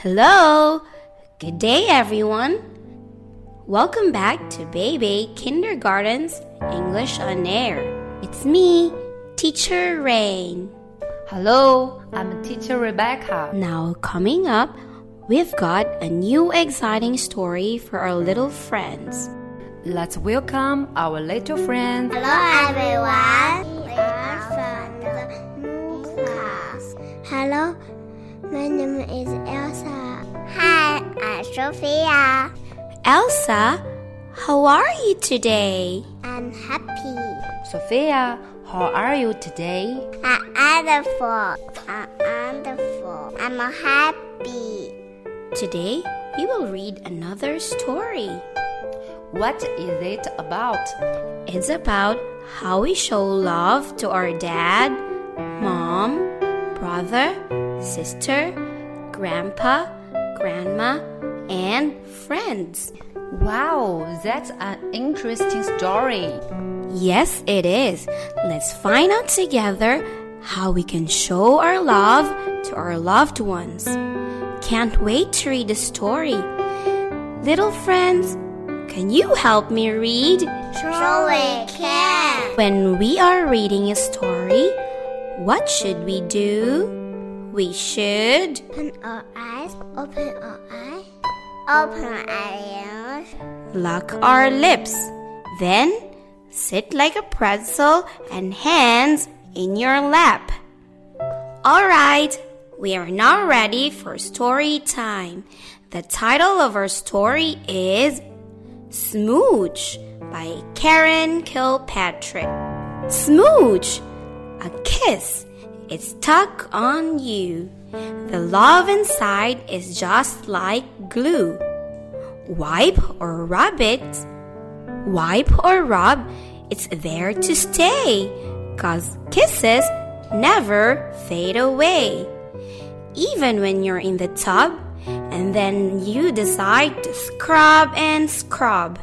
Hello! Good day, everyone! Welcome back to Baby Kindergarten's English on Air. It's me, Teacher Reign. Hello, I'm Teacher Rebecca. Now, coming up, we've got a new exciting story for our little friends. Let's welcome our little friends. Hello everyone. We are from the new class. Hello, my name is Elsa. Hi, I'm Sophia. Elsa, how are you today? I'm happy. Sophia, how are you today? I'm wonderful. I'm wonderful. I'm happy. Today, we will read another story. What is it about? It's about how we show love to our dad, mom, brother, sister, grandpa, grandma, and friends. Wow, that's an interesting story. Yes, it is. Let's find out together how we can show our love to our loved ones. Can't wait to read the story. Little friends, can you help me read? Sure we can. When we are reading a story, what should we do? We should Open our eyes. Open our eyes. Open our eyes. lock our lips. Then sit like a pretzel and hands in your lap. All right, we are now ready for story time. The title of our story is Smooch by Karen Kilpatrick. Smooch, a kiss. It's stuck on you. The love inside is just like glue. Wipe or rub it. Wipe or rub, it's there to stay. Cause kisses never fade away. Even when you're in the tub and then you decide to scrub and scrub.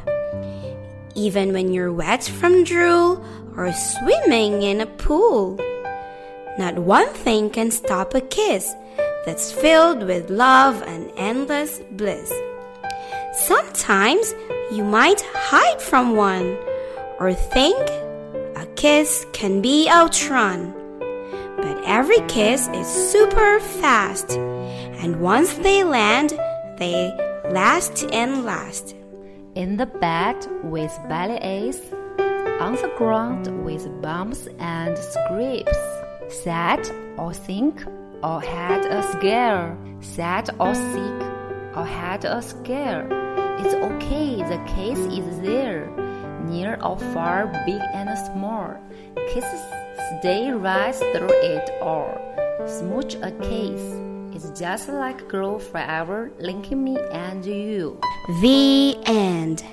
Even when you're wet from drool or swimming in a pool. Not one thing can stop a kiss that's filled with love and endless bliss. Sometimes you might hide from one or think a kiss can be outrun. But every kiss is super fast, and once they land, they last and last. In the bed with belly aches, on the ground with bumps and scrapes, sad or think or had a scare, sad or sick or had a scare. It's okay, the case is there, near or far, big and small. Kisses stay right through it all. Smooch a case. It's just like grow forever, linking me and you. The end.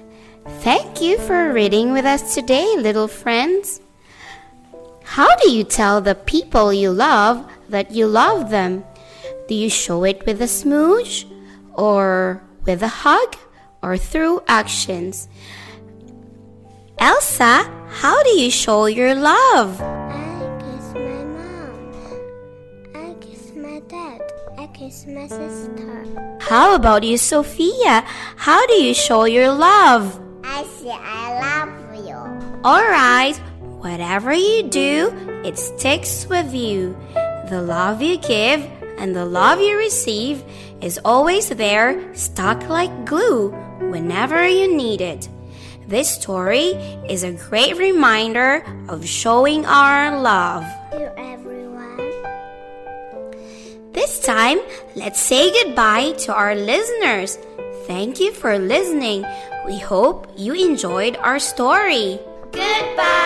Thank you for reading with us today, little friends. How do you tell the people you love that you love them? Do you show it with a smooch, or with a hug, or through actions? Elsa, how do you show your love? I kiss my mom. I kiss my dad. I kiss my sister. How about you, Sophia? How do you show your love? I say I love you. Alright, whatever you do, it sticks with you. The love you give and the love you receive is always there, stuck like glue, whenever you need it. This story is a great reminder of showing our love. To everyone. This time, let's say goodbye to our listeners. Thank you for listening. We hope you enjoyed our story. Goodbye.